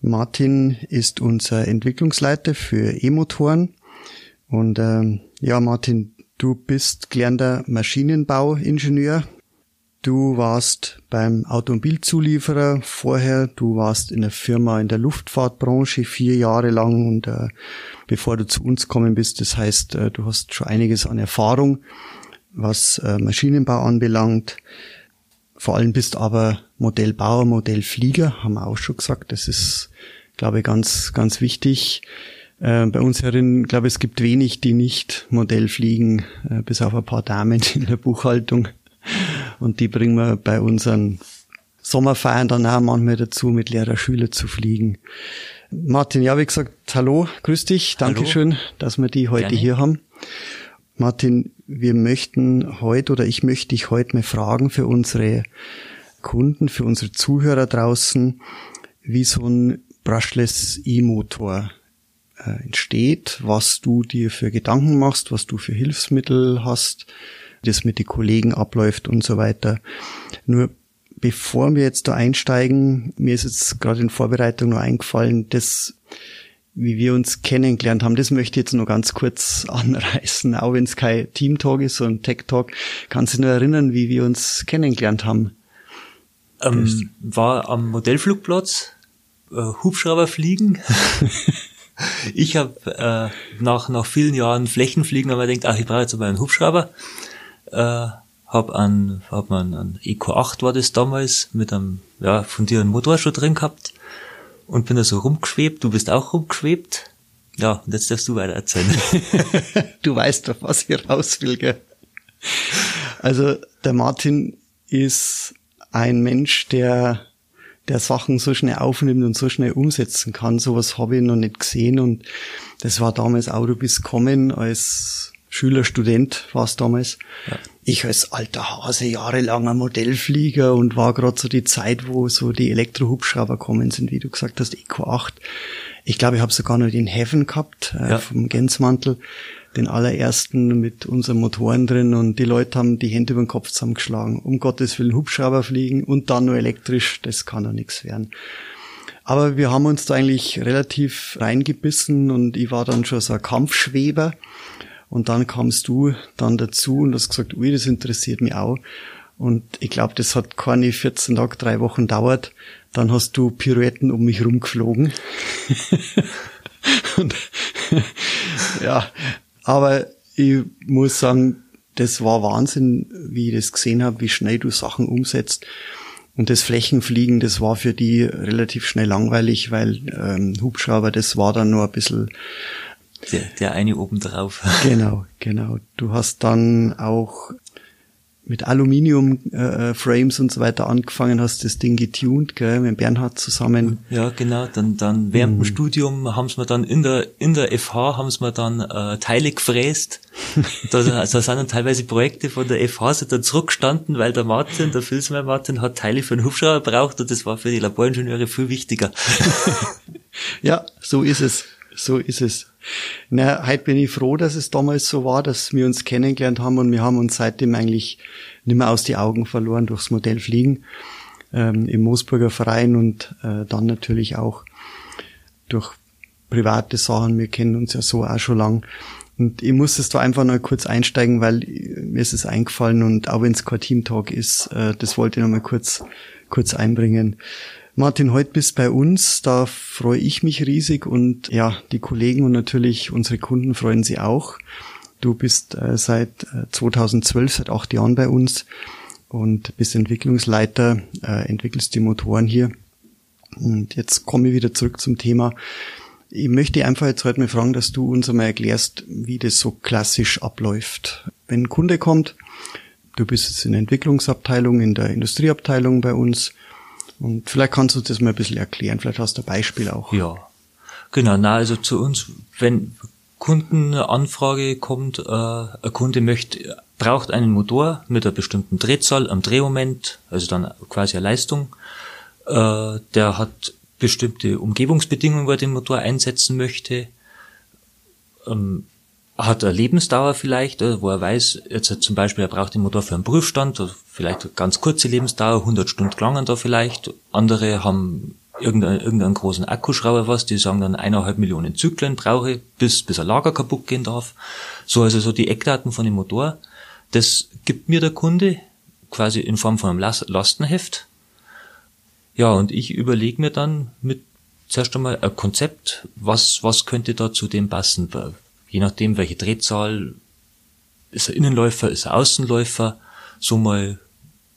Martin ist unser Entwicklungsleiter für E-Motoren. Und ähm, ja, Martin, du bist gelernter Maschinenbauingenieur. Du warst beim Automobilzulieferer vorher, du warst in der Firma in der Luftfahrtbranche vier Jahre lang und äh, bevor du zu uns kommen bist, das heißt, äh, du hast schon einiges an Erfahrung, was äh, Maschinenbau anbelangt. Vor allem bist aber Modellbauer, Modellflieger, haben wir auch schon gesagt. Das ist, glaube ich, ganz, ganz wichtig. Äh, bei uns herin, glaube ich, es gibt wenig, die nicht Modell fliegen, äh, bis auf ein paar Damen in der Buchhaltung. Und die bringen wir bei unseren Sommerfeiern dann auch manchmal dazu, mit Lehrer Schüler zu fliegen. Martin, ja, wie gesagt, hallo, grüß dich, Dankeschön, hallo. dass wir die heute Gerne. hier haben. Martin, wir möchten heute oder ich möchte dich heute mal fragen für unsere Kunden, für unsere Zuhörer draußen, wie so ein Brushless E-Motor äh, entsteht, was du dir für Gedanken machst, was du für Hilfsmittel hast, das mit den Kollegen abläuft und so weiter. Nur bevor wir jetzt da einsteigen, mir ist jetzt gerade in Vorbereitung nur eingefallen, das wie wir uns kennengelernt haben, das möchte ich jetzt nur ganz kurz anreißen, auch wenn es kein Team-Talk ist, sondern Tech-Talk. Kannst du nur erinnern, wie wir uns kennengelernt haben? Ähm, war am Modellflugplatz, äh, Hubschrauber fliegen. ich habe äh, nach, nach vielen Jahren Flächenfliegen aber gedacht, ach, ich brauche jetzt aber einen Hubschrauber. Äh, hab an, hab man an Eco 8 war das damals mit einem, ja, von dir einen Motor schon drin gehabt und bin da so rumgeschwebt. Du bist auch rumgeschwebt. Ja, und jetzt darfst du weiter erzählen. du weißt doch, was ich raus will, gell? Also, der Martin ist ein Mensch, der, der Sachen so schnell aufnimmt und so schnell umsetzen kann. Sowas habe ich noch nicht gesehen und das war damals bist kommen als Schüler, Student war es damals. Ja ich als alter Hase jahrelanger Modellflieger und war gerade so die Zeit, wo so die Elektrohubschrauber kommen sind, wie du gesagt hast, Eco 8. Ich glaube, ich habe sogar noch den Heaven gehabt äh, ja. vom Gänzmantel, den allerersten mit unseren Motoren drin und die Leute haben die Hände über den Kopf zusammengeschlagen. Um Gottes Willen Hubschrauber fliegen und dann nur elektrisch, das kann doch nichts werden. Aber wir haben uns da eigentlich relativ reingebissen und ich war dann schon so ein Kampfschweber und dann kamst du dann dazu und hast gesagt, ui, das interessiert mich auch. Und ich glaube, das hat keine 14 Tage, drei Wochen dauert. Dann hast du Pirouetten um mich rumgeflogen. und, ja, aber ich muss sagen, das war Wahnsinn, wie ich das gesehen habe, wie schnell du Sachen umsetzt. Und das Flächenfliegen, das war für die relativ schnell langweilig, weil ähm, Hubschrauber, das war dann nur ein bisschen der, der eine obendrauf. Genau, genau. Du hast dann auch mit Aluminium-Frames äh, und so weiter angefangen, hast das Ding getuned, gell, mit Bernhard zusammen. Ja, genau. Dann, dann während mhm. dem Studium haben sie mir dann in der in der FH haben sie mir dann äh, Teile gefräst. da, da sind dann teilweise Projekte von der FH sind dann zurückgestanden, weil der Martin, der Filsmeier Martin, hat Teile für einen Hubschrauber braucht und das war für die Laboringenieure viel wichtiger. ja, so ist es. So ist es. Na, heute bin ich froh, dass es damals so war, dass wir uns kennengelernt haben und wir haben uns seitdem eigentlich nicht mehr aus die Augen verloren durchs Modell Fliegen ähm, im Moosburger Verein und äh, dann natürlich auch durch private Sachen. Wir kennen uns ja so auch schon lang. Und ich muss es da einfach noch kurz einsteigen, weil mir ist es eingefallen und auch wenn es kein Teamtalk ist, äh, das wollte ich noch mal kurz, kurz einbringen. Martin, heute bist bei uns. Da freue ich mich riesig und ja, die Kollegen und natürlich unsere Kunden freuen sich auch. Du bist äh, seit 2012, äh, seit acht Jahren bei uns und bist Entwicklungsleiter, äh, entwickelst die Motoren hier. Und jetzt komme ich wieder zurück zum Thema. Ich möchte einfach jetzt heute mal fragen, dass du uns einmal erklärst, wie das so klassisch abläuft. Wenn ein Kunde kommt, du bist jetzt in der Entwicklungsabteilung, in der Industrieabteilung bei uns, Und vielleicht kannst du das mal ein bisschen erklären, vielleicht hast du ein Beispiel auch. Ja, genau. Na, also zu uns, wenn Kunden eine Anfrage kommt, äh, ein Kunde möchte, braucht einen Motor mit einer bestimmten Drehzahl am Drehmoment, also dann quasi eine Leistung. Äh, der hat bestimmte Umgebungsbedingungen, wo er den Motor einsetzen möchte. Ähm, hat eine Lebensdauer vielleicht, äh, wo er weiß, jetzt zum Beispiel, er braucht den Motor für einen Prüfstand, vielleicht eine ganz kurze Lebensdauer, 100 Stunden klangen da vielleicht. Andere haben irgendeinen, irgendeinen großen Akkuschrauber was, die sagen dann eineinhalb Millionen Zyklen brauche, bis, bis ein Lager kaputt gehen darf. So also so die Eckdaten von dem Motor. Das gibt mir der Kunde quasi in Form von einem Lastenheft. Ja, und ich überlege mir dann mit zuerst einmal ein Konzept, was, was könnte da zu dem passen je nachdem, welche Drehzahl, ist er Innenläufer, ist er Außenläufer, so mal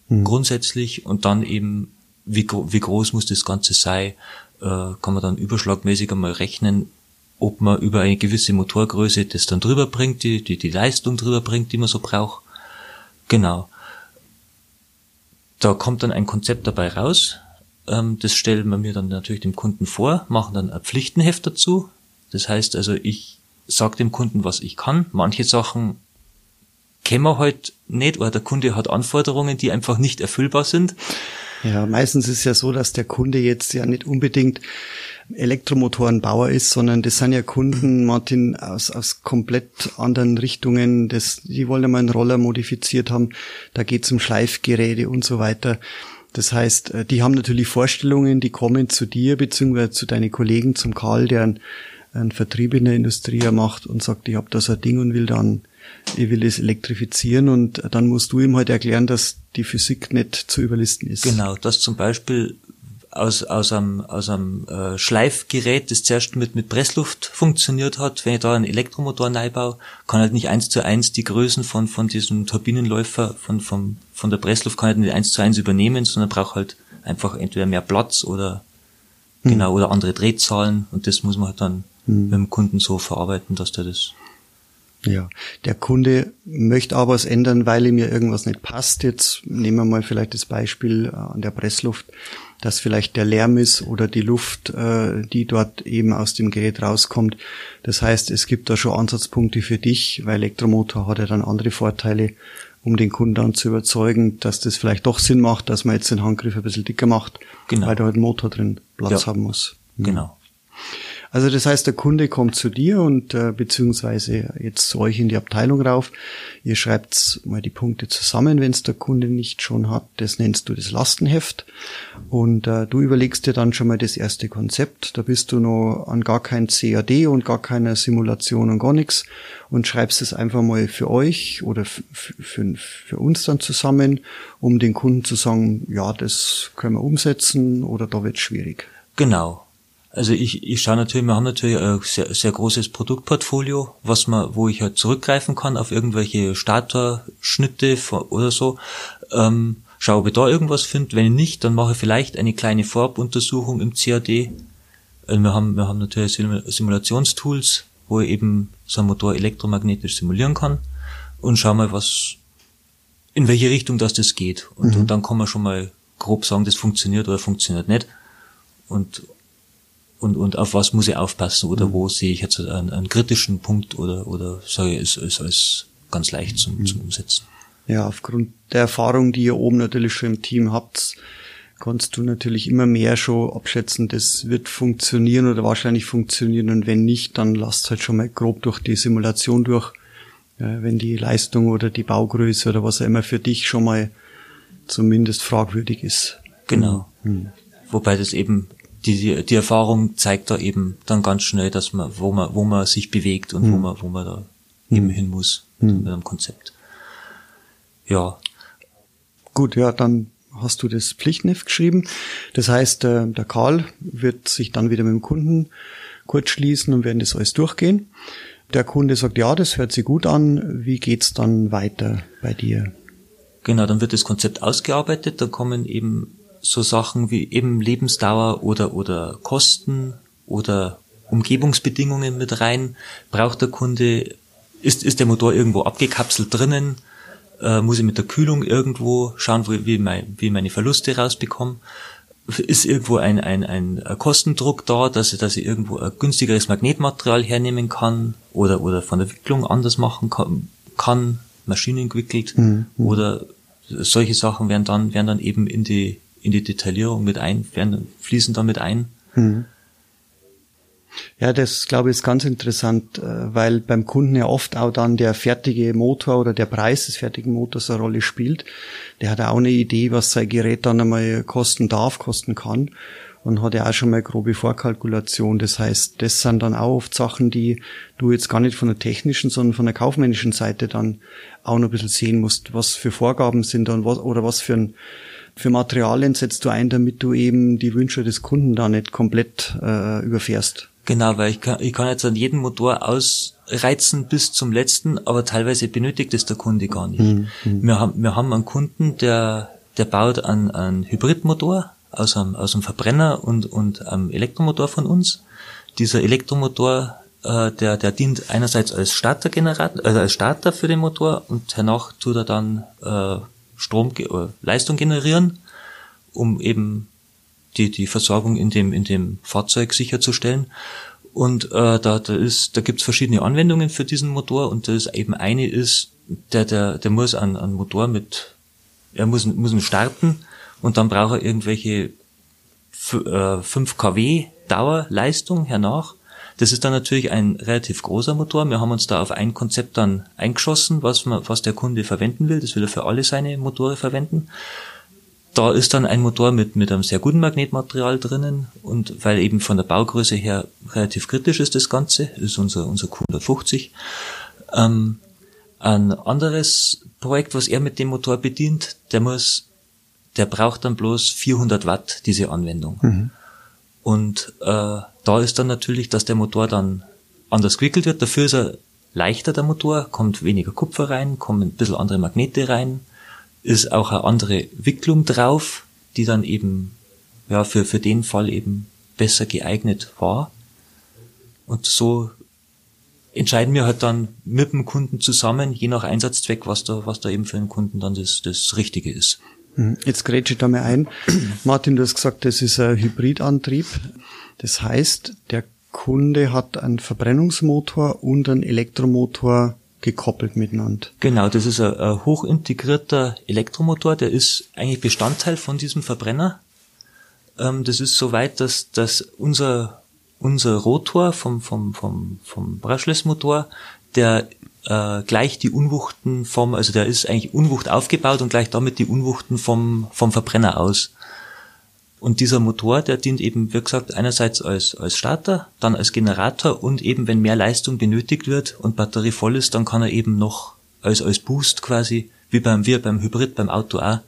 hm. grundsätzlich und dann eben, wie, wie groß muss das Ganze sein, äh, kann man dann überschlagmäßig einmal rechnen, ob man über eine gewisse Motorgröße das dann drüber bringt, die, die, die Leistung drüber bringt, die man so braucht. Genau. Da kommt dann ein Konzept dabei raus. Ähm, das stellen wir mir dann natürlich dem Kunden vor, machen dann ein Pflichtenheft dazu. Das heißt also, ich sag dem Kunden, was ich kann. Manche Sachen kennen wir halt nicht oder der Kunde hat Anforderungen, die einfach nicht erfüllbar sind. Ja, meistens ist ja so, dass der Kunde jetzt ja nicht unbedingt Elektromotorenbauer ist, sondern das sind ja Kunden, Martin, aus, aus komplett anderen Richtungen. Das, die wollen ja mal einen Roller modifiziert haben. Da geht es um Schleifgeräte und so weiter. Das heißt, äh, die haben natürlich Vorstellungen, die kommen zu dir beziehungsweise zu deinen Kollegen, zum Karl, der ein ein Vertrieb in der Industrie macht und sagt, ich habe da so ein Ding und will dann, ich will es elektrifizieren und dann musst du ihm halt erklären, dass die Physik nicht zu überlisten ist. Genau, dass zum Beispiel aus, aus einem, aus einem äh, Schleifgerät, das zuerst mit, mit Pressluft funktioniert hat, wenn ich da einen Elektromotor neu kann halt nicht eins zu eins die Größen von, von diesem Turbinenläufer von, von, von der Pressluft kann halt nicht eins zu eins übernehmen, sondern braucht halt einfach entweder mehr Platz oder, hm. genau, oder andere Drehzahlen und das muss man halt dann mhm. mit dem Kunden so verarbeiten, dass der das ja, der Kunde möchte aber was ändern, weil ihm ja irgendwas nicht passt. Jetzt nehmen wir mal vielleicht das Beispiel äh, an der Pressluft, dass vielleicht der Lärm ist oder die Luft, äh, die dort eben aus dem Gerät rauskommt. Das heißt, es gibt da schon Ansatzpunkte für dich, weil Elektromotor hat ja dann andere Vorteile, um den Kunden dann zu überzeugen, dass das vielleicht doch Sinn macht, dass man jetzt den Handgriff ein bisschen dicker macht, genau. weil da halt ein Motor drin Platz ja. haben muss. Mhm. Genau. Also das heißt, der Kunde kommt zu dir und äh, beziehungsweise jetzt zu euch in die Abteilung rauf. Ihr schreibt mal die Punkte zusammen, wenn es der Kunde nicht schon hat. Das nennst du das Lastenheft. Und äh, du überlegst dir dann schon mal das erste Konzept. Da bist du noch an gar kein CAD und gar keiner Simulation und gar nichts und schreibst es einfach mal für euch oder für, für uns dann zusammen, um den Kunden zu sagen, ja, das können wir umsetzen oder da wird schwierig. Genau. Also ich, ich schaue natürlich, wir haben natürlich ein sehr, sehr großes Produktportfolio, was man, wo ich halt zurückgreifen kann auf irgendwelche Starter-Schnitte oder so. Ähm, schau, ob ich da irgendwas finde. Wenn nicht, dann mache ich vielleicht eine kleine Vorabuntersuchung im CAD. Also wir haben, wir haben natürlich Simulationstools, wo ich eben so einen Motor elektromagnetisch simulieren kann und schau mal, was, in welche Richtung das das geht. Und, mhm. und dann kann man schon mal grob sagen, das funktioniert oder funktioniert nicht. Und und, und auf was muss ich aufpassen oder mhm. wo sehe ich jetzt einen, einen, kritischen Punkt oder, oder sage ich, ist, ist alles ganz leicht zum, mhm. zum Umsetzen. Ja, aufgrund der Erfahrung, die ihr oben natürlich schon im Team habt, kannst du natürlich immer mehr schon abschätzen, das wird funktionieren oder wahrscheinlich funktionieren und wenn nicht, dann lasst halt schon mal grob durch die Simulation durch, wenn die Leistung oder die Baugröße oder was auch immer für dich schon mal zumindest fragwürdig ist. Genau. Mhm. Wobei das eben die, die Erfahrung zeigt da eben dann ganz schnell, dass man, wo man, wo man sich bewegt und mhm. wo man, wo man da mhm. eben hin muss mhm. mit einem Konzept. Ja. Gut, ja, dann hast du das Pflichtneft geschrieben. Das heißt, äh, der Karl wird sich dann wieder mit dem Kunden kurz schließen und werden das alles durchgehen. Der Kunde sagt, ja, das hört sich gut an. Wie geht's dann weiter bei dir? Genau, dann wird das Konzept ausgearbeitet. Da kommen eben so Sachen wie eben Lebensdauer oder, oder Kosten oder Umgebungsbedingungen mit rein. Braucht der Kunde, ist, ist der Motor irgendwo abgekapselt drinnen? Äh, muss ich mit der Kühlung irgendwo schauen, wo, wie, mein, wie meine Verluste rausbekomme? ist irgendwo ein, ein, ein Kostendruck da, dass, dass ich irgendwo ein günstigeres Magnetmaterial hernehmen kann oder, oder von der Wicklung anders machen kann, kann Maschinen gewickelt mhm. oder solche Sachen werden dann, werden dann eben in die, in die Detaillierung mit ein, werden, fließen damit ein. Mhm. Ja, das glaube ich ist ganz interessant, äh, weil beim Kunden ja oft auch dann der fertige Motor oder der Preis des fertigen Motors eine Rolle spielt. Der hat auch eine Idee, was sein Gerät dann einmal kosten darf, kosten kann und hat ja auch schon mal grobe Vorkalkulation. Das heißt, das sind dann auch oft Sachen, die du jetzt gar nicht von der technischen, sondern von der kaufmännischen Seite dann auch noch ein bisschen sehen musst, was für Vorgaben sind dann was, oder was für ein für Materialien setzt du ein, damit du eben die Wünsche des Kunden da nicht komplett äh, überfährst. Genau, weil ich kann, ich kann jetzt an jeden Motor ausreizen bis zum letzten, aber teilweise benötigt es der Kunde gar nicht. Mhm. Wir, haben, wir haben einen Kunden, der, der baut einen, einen Hybridmotor aus einem, aus einem Verbrenner und, und einem Elektromotor von uns. Dieser Elektromotor, äh, der, der dient einerseits als Startergenerator, also als Starter für den Motor und danach tut er dann äh, Strom, äh, Leistung generieren, um eben die, die Versorgung in dem, in dem Fahrzeug sicherzustellen. Und äh, da, da ist, da gibt's verschiedene Anwendungen für diesen Motor und das eben eine ist, der, der, der muss einen, einen Motor mit, er muss, muss ihn starten und dann braucht er irgendwelche 5 äh, kW Dauerleistung hernach. Das ist dann natürlich ein relativ großer Motor. Wir haben uns da auf ein Konzept dann eingeschossen, was, man, was der Kunde verwenden will. Das will er für alle seine Motore verwenden da ist dann ein Motor mit, mit einem sehr guten Magnetmaterial drinnen und weil eben von der Baugröße her relativ kritisch ist das Ganze, ist unser, unser Q150. Ähm, ein anderes Projekt, was er mit dem Motor bedient, der muss, der braucht dann bloß 400 Watt, diese Anwendung. Mhm. Und äh, da ist dann natürlich, dass der Motor dann anders gewickelt wird. Dafür ist er leichter, der Motor, kommt weniger Kupfer rein, kommen ein bisschen andere Magnete rein, ist auch eine andere Wicklung drauf, die dann eben ja für, für den Fall eben besser geeignet war. Und so entscheiden wir halt dann mit dem Kunden zusammen, je nach Einsatzzweck, was da, was da eben für den Kunden dann das, das Richtige ist. Hm, jetzt grätsche ich da mal ein. Martin, du hast gesagt, das ist ein Hybridantrieb. Das heißt, der Kunde hat einen Verbrennungsmotor und einen Elektromotor gekoppelt miteinander. Genau, das ist ein, ein hochintegrierter Elektromotor, der ist eigentlich Bestandteil von diesem Verbrenner. Ähm, das ist so weit, dass, dass unser, unser Rotor vom, vom, vom, vom Brushless-Motor, der äh, gleich die Unwuchten vom, also der ist eigentlich Unwucht aufgebaut und gleich damit die Unwuchten vom, vom Verbrenner aus. Und dieser Motor, der dient eben, wie gesagt, einerseits als, als Starter, dann als Generator und eben, wenn mehr Leistung benötigt wird und Batterie voll ist, dann kann er eben noch als, als Boost quasi, wie beim, wie beim Hybrid, beim Auto auch,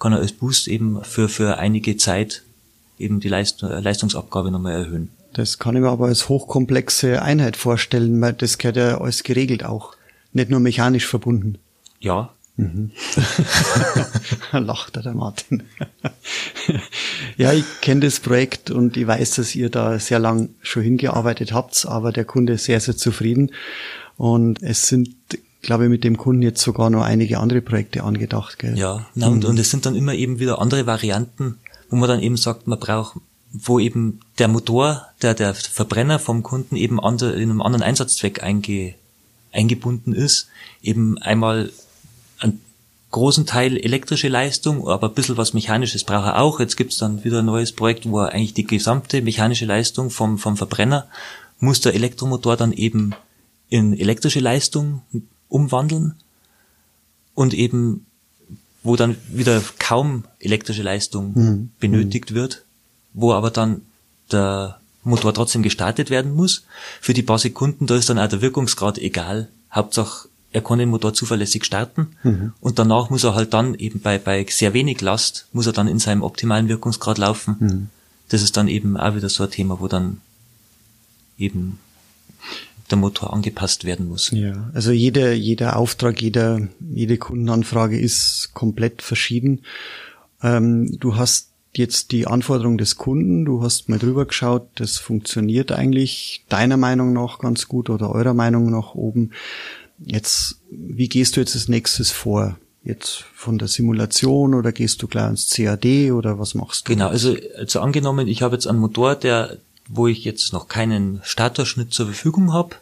kann er als Boost eben für, für einige Zeit eben die Leist Leistungsabgabe nochmal erhöhen. Das kann ich mir aber als hochkomplexe Einheit vorstellen, weil das gehört ja alles geregelt auch. Nicht nur mechanisch verbunden. Ja, Mhm. Lacht der Martin. ja, ich kenne das Projekt und ich weiß, dass ihr da sehr lang schon hingearbeitet habt, aber der Kunde ist sehr, sehr zufrieden. Und es sind, glaube ich, mit dem Kunden jetzt sogar noch einige andere Projekte angedacht. Gell? Ja, na, und, mhm. und es sind dann immer eben wieder andere Varianten, wo man dann eben sagt, man braucht wo eben der Motor, der, der Verbrenner vom Kunden eben in einem anderen Einsatzzweck einge, eingebunden ist. Eben einmal großen Teil elektrische Leistung, aber ein bisschen was Mechanisches braucht er auch. Jetzt gibt's dann wieder ein neues Projekt, wo er eigentlich die gesamte mechanische Leistung vom, vom Verbrenner muss der Elektromotor dann eben in elektrische Leistung umwandeln und eben wo dann wieder kaum elektrische Leistung mhm. benötigt wird, wo aber dann der Motor trotzdem gestartet werden muss. Für die paar Sekunden, da ist dann auch der Wirkungsgrad egal. Hauptsache er kann den Motor zuverlässig starten mhm. und danach muss er halt dann eben bei, bei sehr wenig Last, muss er dann in seinem optimalen Wirkungsgrad laufen. Mhm. Das ist dann eben auch wieder so ein Thema, wo dann eben der Motor angepasst werden muss. Ja, also jeder, jeder Auftrag, jeder, jede Kundenanfrage ist komplett verschieden. Ähm, du hast jetzt die Anforderung des Kunden, du hast mal drüber geschaut, das funktioniert eigentlich deiner Meinung nach ganz gut oder eurer Meinung nach oben. Jetzt, wie gehst du jetzt als nächstes vor? jetzt von der Simulation oder gehst du gleich ins CAD oder was machst du? Genau, also, also angenommen, ich habe jetzt einen Motor, der, wo ich jetzt noch keinen Statorschnitt zur Verfügung habe,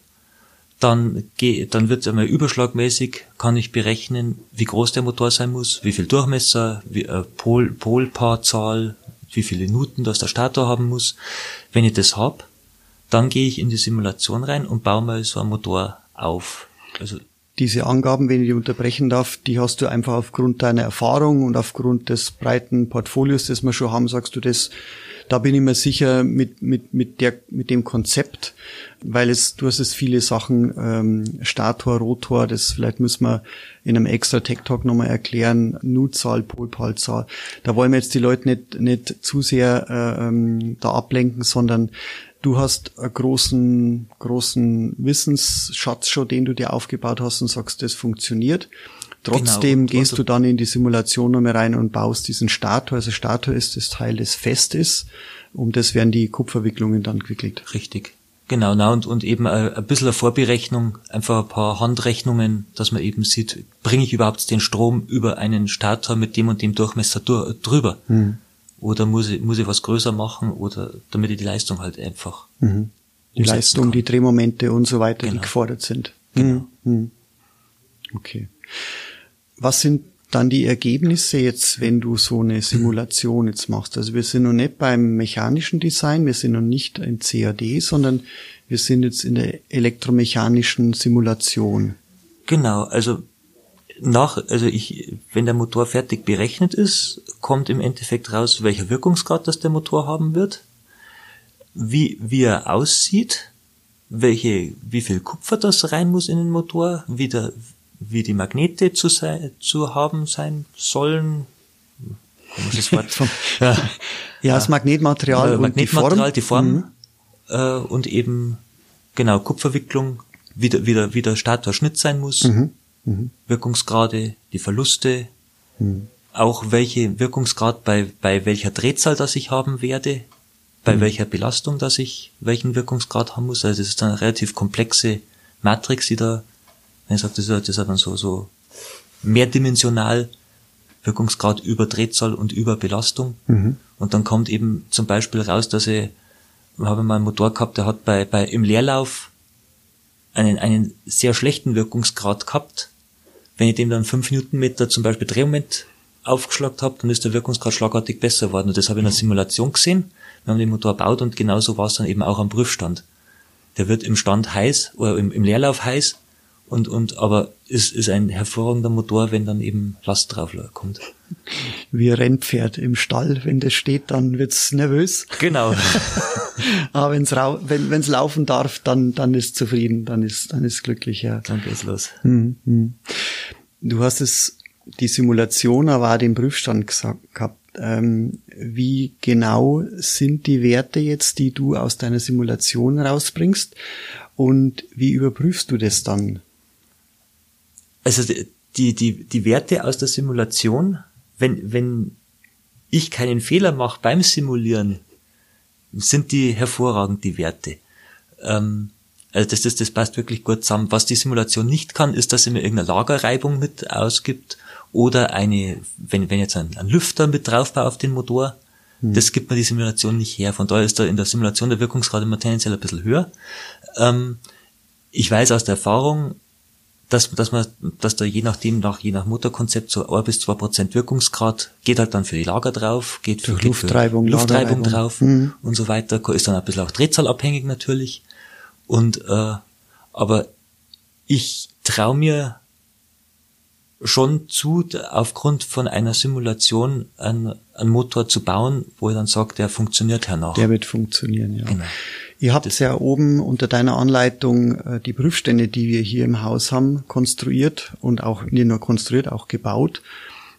dann, geh, dann wird einmal überschlagmäßig, kann ich berechnen, wie groß der Motor sein muss, wie viel Durchmesser, wie, äh, Pol, Polpaarzahl, wie viele Newton das der Stator haben muss. Wenn ich das hab, dann gehe ich in die Simulation rein und baue mal so einen Motor auf. Also diese Angaben, wenn ich die unterbrechen darf, die hast du einfach aufgrund deiner Erfahrung und aufgrund des breiten Portfolios, das wir schon haben, sagst du das, da bin ich mir sicher mit, mit, mit, der, mit dem Konzept, weil es, du hast es viele Sachen, ähm, Stator, Rotor, das vielleicht müssen wir in einem extra Tech Talk nochmal erklären, Nutzzahl, Polpalzahl. Da wollen wir jetzt die Leute nicht, nicht zu sehr äh, ähm, da ablenken, sondern du hast einen großen, großen Wissensschatz schon, den du dir aufgebaut hast und sagst, das funktioniert. Trotzdem genau. gehst du dann in die Simulation nochmal rein und baust diesen Stator. Also Stator ist das Teil, das fest ist. Um das werden die Kupferwicklungen dann gewickelt. Richtig. Genau, na, und, und eben ein, ein bisschen eine Vorberechnung, einfach ein paar Handrechnungen, dass man eben sieht, bringe ich überhaupt den Strom über einen Stator mit dem und dem Durchmesser drüber? Hm. Oder muss ich, muss ich was größer machen oder damit ich die Leistung halt einfach. Mhm. Die Leistung, kann. die Drehmomente und so weiter, genau. die gefordert sind. Genau. Mhm. Okay. Was sind dann die Ergebnisse jetzt, wenn du so eine Simulation jetzt machst? Also wir sind noch nicht beim mechanischen Design, wir sind noch nicht in CAD, sondern wir sind jetzt in der elektromechanischen Simulation. Genau, also nach, also ich, wenn der Motor fertig berechnet ist, kommt im Endeffekt raus, welcher Wirkungsgrad das der Motor haben wird, wie, wie er aussieht, welche, wie viel Kupfer das rein muss in den Motor, wie der, wie die Magnete zu, sein, zu haben sein sollen. Komisches Wort. ja. ja, das Magnetmaterial, äh, Magnetmaterial, die Form, die Form äh, und eben genau Kupferwicklung, wie der, wie der, wie der Statorschnitt sein muss. Mhm mhm. Wirkungsgrade, die Verluste, mhm. auch welche Wirkungsgrad bei, bei welcher Drehzahl das ich haben werde, bei mhm. welcher Belastung das ich welchen Wirkungsgrad haben muss. Also das ist dann eine relativ komplexe Matrix, die da, wenn ich sage, das ist, ist dann so, so mehrdimensional Wirkungsgrad über Drehzahl und über Belastung. Mhm. Und dann kommt eben zum Beispiel raus, dass ich, habe mal einen Motor gehabt, der hat bei, bei, im Leerlauf einen, einen sehr schlechten Wirkungsgrad gehabt wenn ich dem dann fünf Newtonmeter zum Beispiel Drehmoment aufgeschlagt habe, dann ist der Wirkungsgrad schlagartig besser geworden. Und das habe ich in der Simulation gesehen. Wir haben den Motor gebaut und genauso war es dann eben auch am Prüfstand. Der wird im Stand heiß oder im, im Leerlauf heiß und, und aber ist, ist ein hervorragender Motor, wenn dann eben Last drauf kommt. Wie ein Rennpferd im Stall, wenn das steht, dann wird's nervös. Genau. aber wenn's rau wenn wenn's laufen darf, dann dann ist zufrieden, dann ist dann ist glücklich, ja. Dann geht's los. Hm, hm. Du hast es die Simulation, aber auch den Prüfstand gesagt, gehabt. Ähm, wie genau sind die Werte jetzt, die du aus deiner Simulation rausbringst? Und wie überprüfst du das dann? Also die, die, die Werte aus der Simulation, wenn, wenn ich keinen Fehler mache beim Simulieren, sind die hervorragend, die Werte. Ähm, also das, das, das passt wirklich gut zusammen. Was die Simulation nicht kann, ist, dass sie mir irgendeine Lagerreibung mit ausgibt oder eine, wenn, wenn jetzt ein, ein Lüfter mit draufbaut auf den Motor, hm. das gibt mir die Simulation nicht her. Von daher ist da in der Simulation der Wirkungsgrad immer tendenziell ein bisschen höher. Ähm, ich weiß aus der Erfahrung, dass, dass man, dass da je nachdem, nach, je nach Motorkonzept so ein bis zwei Prozent Wirkungsgrad geht halt dann für die Lager drauf, geht für, geht Luftreibung, für Luftreibung drauf mhm. und so weiter, ist dann ein bisschen auch drehzahlabhängig natürlich. Und äh, aber ich traue mir schon zu, aufgrund von einer Simulation einen, einen Motor zu bauen, wo ich dann sage, der funktioniert hernach. Der wird funktionieren, ja. Genau. Ihr habt ja oben unter deiner Anleitung äh, die Prüfstände, die wir hier im Haus haben, konstruiert und auch nicht nur konstruiert, auch gebaut.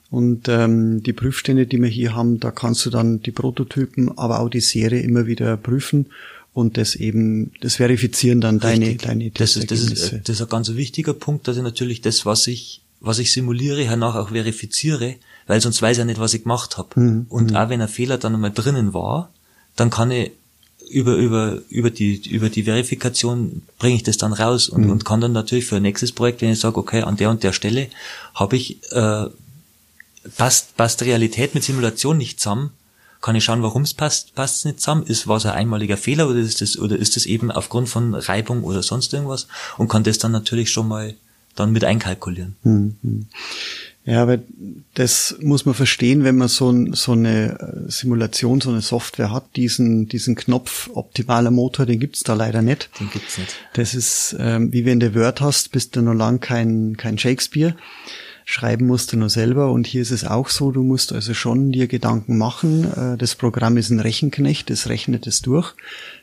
Und ähm, die Prüfstände, die wir hier haben, da kannst du dann die Prototypen, aber auch die Serie immer wieder prüfen und das eben, das verifizieren dann Richtig. deine, deine das ist, das ist, das ist ein ganz wichtiger Punkt, dass ich natürlich das, was ich, was ich simuliere, hernach auch verifiziere, weil sonst weiß ich ja nicht, was ich gemacht habe. Mhm. Und mhm. auch wenn ein Fehler dann einmal drinnen war, dann kann ich über, über, über die, über die Verifikation bringe ich das dann raus und, mhm. und kann dann natürlich für ein nächstes Projekt, wenn ich sage, okay, an der und der Stelle habe ich, äh, passt, passt Realität mit Simulation nicht zusammen, kann ich schauen, warum es passt, passt es nicht zusammen, ist, war es ein einmaliger Fehler oder ist das, oder ist das eben aufgrund von Reibung oder sonst irgendwas und kann das dann natürlich schon mal dann mit einkalkulieren. Mhm. Ja, aber das muss man verstehen, wenn man so, so eine äh, Simulation, so eine Software hat, diesen, diesen Knopf optimaler Motor, den gibt's da leider nicht. Den gibt's nicht. Das ist, ähm, wie wenn du Word hast, bist du noch lang kein, kein Shakespeare. Schreiben musst du nur selber und hier ist es auch so, du musst also schon dir Gedanken machen. Äh, das Programm ist ein Rechenknecht, das rechnet es durch,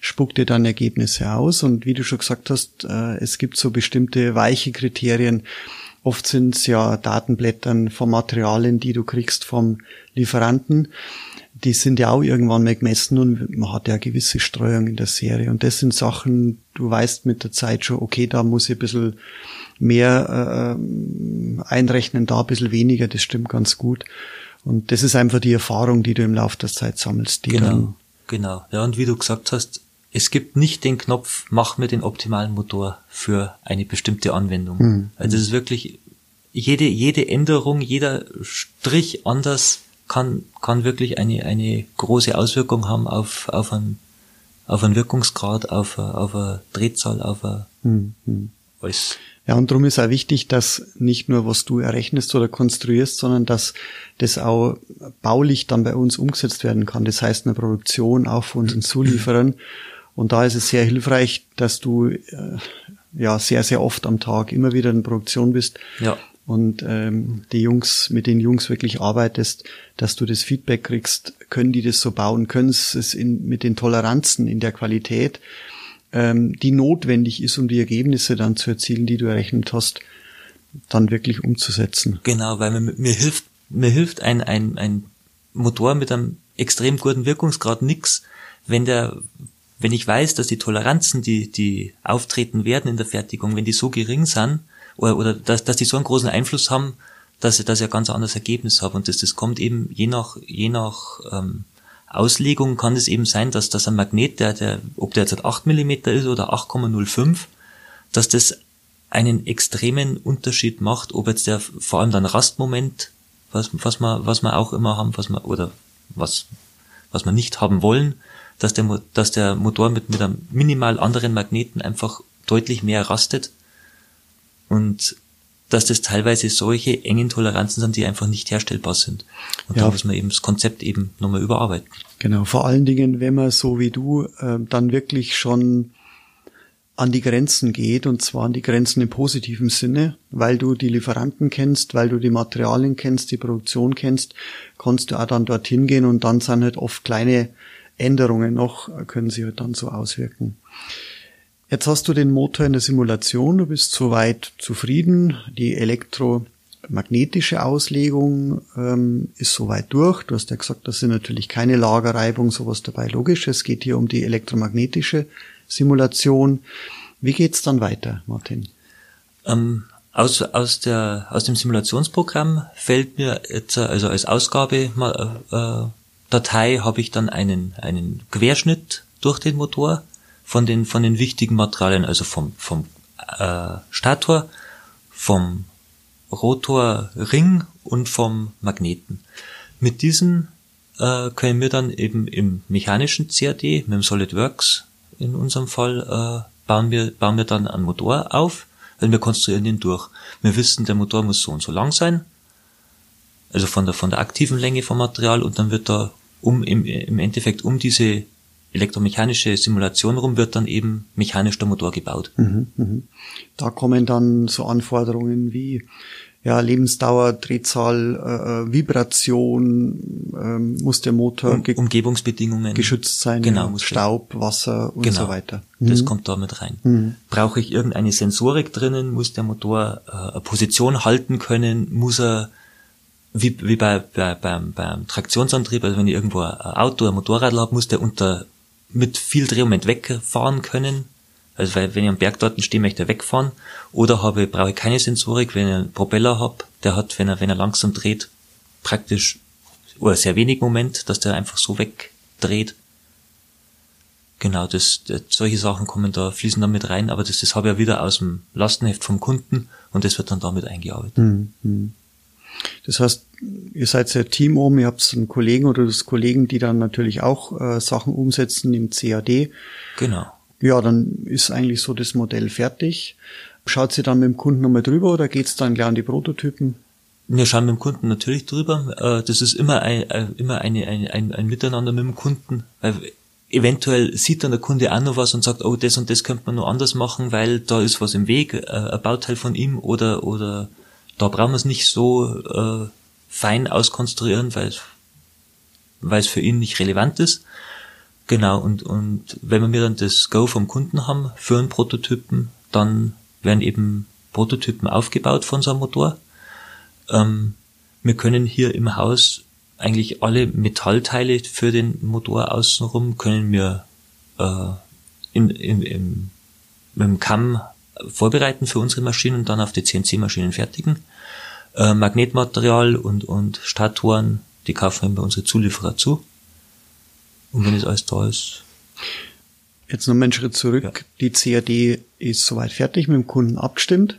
spuckt dir dann Ergebnisse aus und wie du schon gesagt hast, äh, es gibt so bestimmte weiche Kriterien, Oft sind es ja Datenblättern von Materialien, die du kriegst vom Lieferanten. Die sind ja auch irgendwann mal gemessen und man hat ja eine gewisse Streuung in der Serie. Und das sind Sachen, du weißt mit der Zeit schon, okay, da muss ich ein bisschen mehr äh, einrechnen, da ein bisschen weniger, das stimmt ganz gut. Und das ist einfach die Erfahrung, die du im Laufe der Zeit sammelst. genau, genau. Ja, und wie du gesagt hast, es gibt nicht den Knopf, mach mir den optimalen Motor für eine bestimmte Anwendung. Mhm. Also es ist wirklich jede, jede Änderung, jeder Strich anders kann, kann wirklich eine, eine große Auswirkung haben auf, auf einen, auf einen Wirkungsgrad, auf, auf eine Drehzahl, auf eine, mhm. alles. Ja, und darum ist auch wichtig, dass nicht nur was du errechnest oder konstruierst, sondern dass das auch baulich dann bei uns umgesetzt werden kann. Das heißt, eine Produktion auch von unseren Zulieferern. Und da ist es sehr hilfreich, dass du äh, ja sehr, sehr oft am Tag immer wieder in Produktion bist. Ja. Und ähm, die Jungs, mit den Jungs wirklich arbeitest, dass du das Feedback kriegst, können die das so bauen, können sie es in, mit den Toleranzen in der Qualität, ähm, die notwendig ist, um die Ergebnisse dann zu erzielen, die du errechnet hast, dann wirklich umzusetzen. Genau, weil mir, mir hilft, mir hilft ein, ein, ein Motor mit einem extrem guten Wirkungsgrad nix, wenn der wenn ich weiß, dass die Toleranzen, die, die auftreten werden in der Fertigung, wenn die so gering sind, oder, oder dass, dass die so einen großen Einfluss haben, dass ich, dass ich ein ganz anderes Ergebnis habe. Und das, das kommt eben je nach, je nach ähm, Auslegung kann es eben sein, dass, dass ein Magnet, der, der, ob der jetzt 8 mm ist oder 8,05, dass das einen extremen Unterschied macht, ob jetzt der vor allem dann Rastmoment, was, was man, was man auch immer haben, was man, oder was, was man nicht haben wollen, dass der, dass der Motor mit, mit einem minimal anderen Magneten einfach deutlich mehr rastet und dass das teilweise solche engen Toleranzen sind, die einfach nicht herstellbar sind. Und ja. da muss man eben das Konzept eben nochmal überarbeiten. Genau, vor allen Dingen, wenn man so wie du äh, dann wirklich schon an die Grenzen geht, und zwar an die Grenzen im positiven Sinne, weil du die Lieferanten kennst, weil du die Materialien kennst, die Produktion kennst, kannst du auch dann dorthin gehen und dann sind halt oft kleine Änderungen noch können sich dann so auswirken. Jetzt hast du den Motor in der Simulation, du bist soweit zufrieden, die elektromagnetische Auslegung ähm, ist soweit durch. Du hast ja gesagt, das sind natürlich keine Lagerreibung, sowas dabei logisch. Es geht hier um die elektromagnetische Simulation. Wie geht's dann weiter, Martin? Ähm, aus, aus, der, aus dem Simulationsprogramm fällt mir jetzt, also als Ausgabe mal, äh, Datei habe ich dann einen, einen Querschnitt durch den Motor von den, von den wichtigen Materialien, also vom, vom äh, Stator, vom Rotorring und vom Magneten. Mit diesen äh, können wir dann eben im mechanischen CAD, mit dem SolidWorks in unserem Fall, äh, bauen, wir, bauen wir dann einen Motor auf, weil wir konstruieren ihn durch. Wir wissen, der Motor muss so und so lang sein, also von der, von der aktiven Länge vom Material und dann wird da um im, im Endeffekt um diese elektromechanische Simulation rum wird dann eben mechanisch der Motor gebaut. Mhm, mhm. Da kommen dann so Anforderungen wie ja, Lebensdauer, Drehzahl, äh, äh Vibration, ähm, muss der Motor um, Umgebungsbedingungen geschützt sein, genau, Staub, Wasser und genau, so weiter. Mhm. Das kommt da mit rein. Mhm. Brauche ich irgendeine Sensorik drinnen? Muss der Motor äh, eine Position halten können? Muss er wie, wie bei, bei, beim, beim Traktionsantrieb, also wenn ich irgendwo ein Auto, ein Motorrad habe, muss der unter, mit viel Drehmoment wegfahren können. Also weil, wenn ich am Berg dort stehe, möchte er wegfahren. Oder habe, brauche ich keine Sensorik, wenn ich einen Propeller habe, der hat, wenn er, wenn er langsam dreht, praktisch, oder sehr wenig Moment, dass der einfach so wegdreht. Genau, das, solche Sachen kommen da, fließen da mit rein, aber das, das habe ich ja wieder aus dem Lastenheft vom Kunden und das wird dann damit eingearbeitet. Mhm. Das heißt, ihr seid sehr Team oben, ihr habt einen Kollegen oder das Kollegen, die dann natürlich auch äh, Sachen umsetzen im CAD. Genau. Ja, dann ist eigentlich so das Modell fertig. Schaut sie dann mit dem Kunden nochmal drüber oder geht's dann gleich an die Prototypen? Wir schauen mit dem Kunden natürlich drüber. Äh, das ist immer ein, äh, immer eine, ein, ein, ein Miteinander mit dem Kunden, weil eventuell sieht dann der Kunde auch noch was und sagt, oh, das und das könnte man noch anders machen, weil da ist was im Weg, äh, ein Bauteil von ihm oder, oder da brauchen wir es nicht so äh, fein auskonstruieren, weil weil es für ihn nicht relevant ist. Genau, und, und wenn wir dann das Go vom Kunden haben für einen Prototypen, dann werden eben Prototypen aufgebaut von so einem Motor. Ähm, wir können hier im Haus eigentlich alle Metallteile für den Motor außenrum können wir äh, in, in, im, mit dem Kamm vorbereiten für unsere Maschinen und dann auf die CNC-Maschinen fertigen. Äh, Magnetmaterial und, und Statuen, die kaufen wir bei unsere Zulieferer zu. Und wenn es alles da ist. Jetzt noch einen Schritt zurück. Ja. Die CAD ist soweit fertig, mit dem Kunden abgestimmt.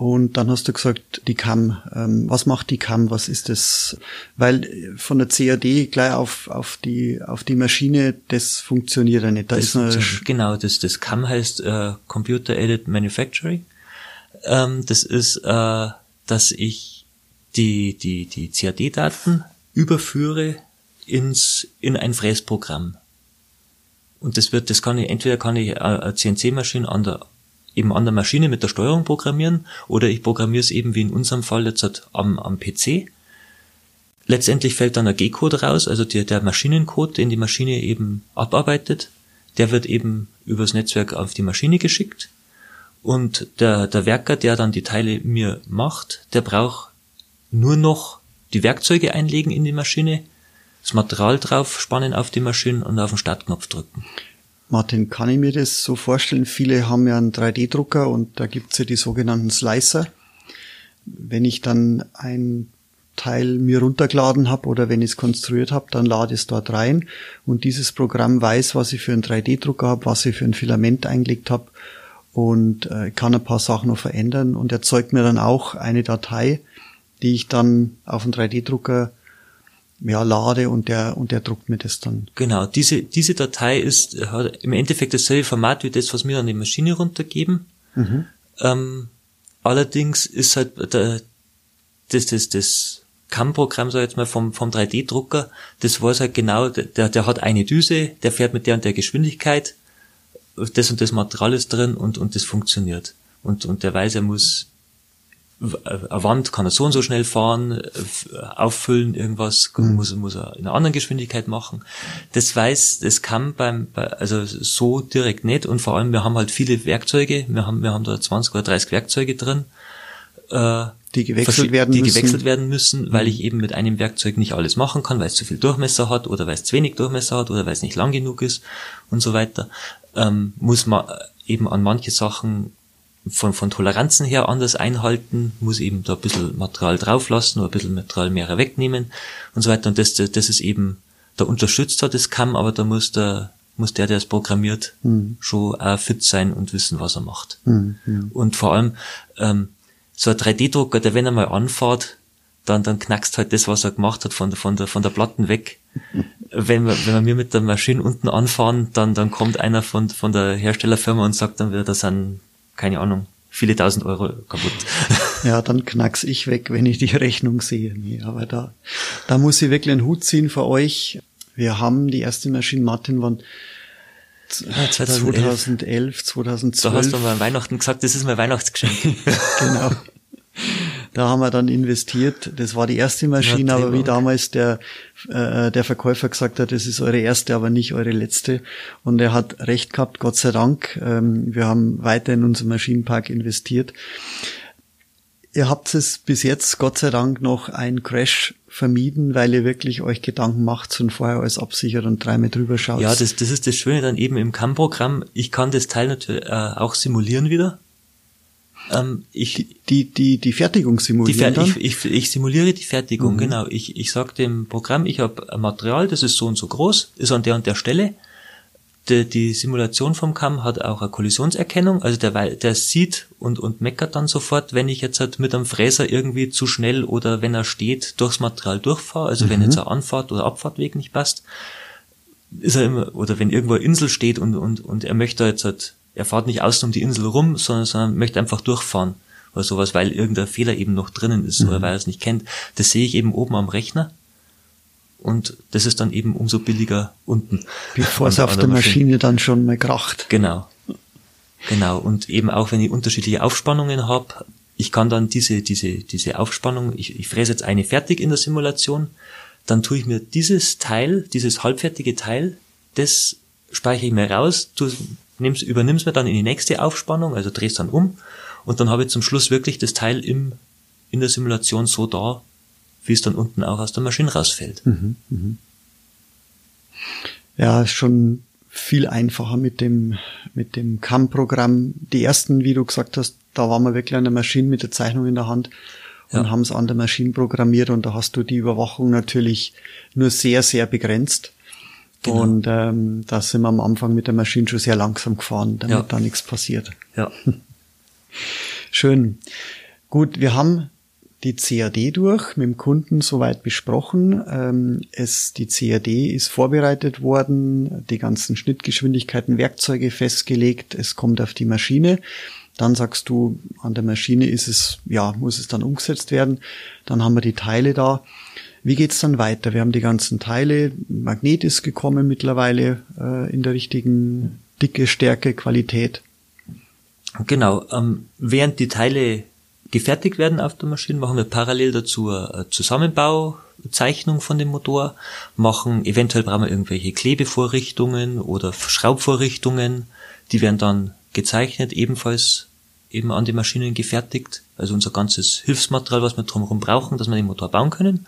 Und dann hast du gesagt, die CAM, ähm, was macht die CAM, was ist das? Weil von der CAD gleich auf, auf, die, auf die Maschine, das funktioniert ja nicht. Da das ist eine genau, das, das CAM heißt äh, Computer Aided Manufacturing. Ähm, das ist, äh, dass ich die, die, die CAD-Daten überführe ins, in ein Fräsprogramm. Und das wird, das kann ich, entweder kann ich eine CNC-Maschine an der eben an der Maschine mit der Steuerung programmieren oder ich programmiere es eben wie in unserem Fall jetzt halt am, am PC. Letztendlich fällt dann ein G-Code raus, also der, der Maschinencode, den die Maschine eben abarbeitet, der wird eben übers Netzwerk auf die Maschine geschickt und der, der Werker, der dann die Teile mir macht, der braucht nur noch die Werkzeuge einlegen in die Maschine, das Material drauf spannen auf die Maschine und auf den Startknopf drücken. Martin, kann ich mir das so vorstellen? Viele haben ja einen 3D-Drucker und da gibt's ja die sogenannten Slicer. Wenn ich dann ein Teil mir runtergeladen habe oder wenn ich es konstruiert habe, dann lade es dort rein und dieses Programm weiß, was ich für einen 3D-Drucker habe, was ich für ein Filament eingelegt habe und äh, kann ein paar Sachen noch verändern und erzeugt mir dann auch eine Datei, die ich dann auf einen 3D-Drucker ja, lade und der, und der druckt mir das dann. Genau, diese, diese Datei ist hat im Endeffekt dasselbe Format wie das, was wir an die Maschine runtergeben. Mhm. Ähm, allerdings ist halt der, das, das, das CAM-Programm, sag ich jetzt mal, vom, vom 3D-Drucker, das weiß halt genau, der, der hat eine Düse, der fährt mit der und der Geschwindigkeit, das und das Material ist drin und, und das funktioniert. Und, und der weiß, er muss Wand kann er so und so schnell fahren, äh, auffüllen, irgendwas mhm. muss, muss er in einer anderen Geschwindigkeit machen. Das weiß, das kann beim, also so direkt nicht und vor allem wir haben halt viele Werkzeuge, wir haben, wir haben da 20 oder 30 Werkzeuge drin, äh, die gewechselt werden die müssen. gewechselt werden müssen, weil mhm. ich eben mit einem Werkzeug nicht alles machen kann, weil es zu viel Durchmesser hat oder weil es zu wenig Durchmesser hat oder weil es nicht lang genug ist und so weiter. Ähm, muss man eben an manche Sachen von, von Toleranzen her anders einhalten, muss eben da ein bisschen Material drauflassen oder ein bisschen Material mehr wegnehmen und so weiter. Und das, das ist eben, da unterstützt hat das kann, aber da muss der, muss der, der es programmiert, mhm. schon auch fit sein und wissen, was er macht. Mhm. Und vor allem, ähm, so ein 3D-Drucker, der wenn er mal anfährt, dann, dann knackst halt das, was er gemacht hat, von, von der, von der Platten weg. wenn wir, wenn wir mit der Maschine unten anfahren, dann, dann kommt einer von, von der Herstellerfirma und sagt dann wieder, das sind keine Ahnung, viele tausend Euro kaputt. Ja, dann knack's ich weg, wenn ich die Rechnung sehe. Nee, aber da, da muss ich wirklich einen Hut ziehen für euch. Wir haben die erste Maschine Martin wann 2011, 2011 2012. Da hast du mal an Weihnachten gesagt, das ist mein Weihnachtsgeschenk. genau. Da haben wir dann investiert. Das war die erste Maschine, aber wie damals der, äh, der Verkäufer gesagt hat, das ist eure erste, aber nicht eure letzte. Und er hat recht gehabt, Gott sei Dank. Ähm, wir haben weiter in unseren Maschinenpark investiert. Ihr habt es bis jetzt, Gott sei Dank, noch einen Crash vermieden, weil ihr wirklich euch Gedanken macht und vorher alles absichert und dreimal drüber schaut. Ja, das, das ist das Schöne dann eben im CAM-Programm. Ich kann das Teil natürlich äh, auch simulieren wieder. Ähm, ich, die, die, die Fertigung simulieren die Fer ich, ich, ich simuliere die Fertigung, mhm. genau. Ich, ich sage dem Programm, ich habe ein Material, das ist so und so groß, ist an der und der Stelle. die, die Simulation vom CAM hat auch eine Kollisionserkennung, also der, der sieht und, und meckert dann sofort, wenn ich jetzt halt mit einem Fräser irgendwie zu schnell oder wenn er steht, durchs Material durchfahre, also mhm. wenn jetzt eine Anfahrt oder Abfahrtweg nicht passt, ist er immer, oder wenn irgendwo eine Insel steht und, und, und er möchte jetzt halt, er fährt nicht außen um die Insel rum, sondern, sondern möchte einfach durchfahren oder sowas, weil irgendein Fehler eben noch drinnen ist mhm. oder weil er es nicht kennt. Das sehe ich eben oben am Rechner und das ist dann eben umso billiger unten. Bevor es auf der Maschine, Maschine dann schon mal kracht. Genau. Genau. Und eben auch wenn ich unterschiedliche Aufspannungen habe, ich kann dann diese, diese, diese Aufspannung, ich, ich fräse jetzt eine fertig in der Simulation, dann tue ich mir dieses Teil, dieses halbfertige Teil, das speichere ich mir raus, du nimmst, übernimmst mir dann in die nächste Aufspannung, also drehst dann um und dann habe ich zum Schluss wirklich das Teil im, in der Simulation so da, wie es dann unten auch aus der Maschine rausfällt. Mhm, mh. Ja, schon viel einfacher mit dem, mit dem CAM-Programm. Die ersten, wie du gesagt hast, da waren wir wirklich an der Maschine mit der Zeichnung in der Hand und ja. haben es an der Maschine programmiert und da hast du die Überwachung natürlich nur sehr, sehr begrenzt. Genau. Und ähm, da sind wir am Anfang mit der Maschine schon sehr langsam gefahren, damit ja. da nichts passiert. Ja. Schön. Gut, wir haben die CAD durch, mit dem Kunden soweit besprochen. Ähm, es, die CAD ist vorbereitet worden, die ganzen Schnittgeschwindigkeiten, Werkzeuge festgelegt, es kommt auf die Maschine. Dann sagst du, an der Maschine ist es, ja, muss es dann umgesetzt werden. Dann haben wir die Teile da. Wie geht's dann weiter? Wir haben die ganzen Teile. Magnet ist gekommen mittlerweile äh, in der richtigen Dicke, Stärke, Qualität. Genau. Ähm, während die Teile gefertigt werden auf der Maschine, machen wir parallel dazu eine Zusammenbauzeichnung von dem Motor, machen, eventuell brauchen wir irgendwelche Klebevorrichtungen oder Schraubvorrichtungen, die werden dann gezeichnet, ebenfalls eben an die Maschinen gefertigt, also unser ganzes Hilfsmaterial, was wir drumherum brauchen, dass wir den Motor bauen können.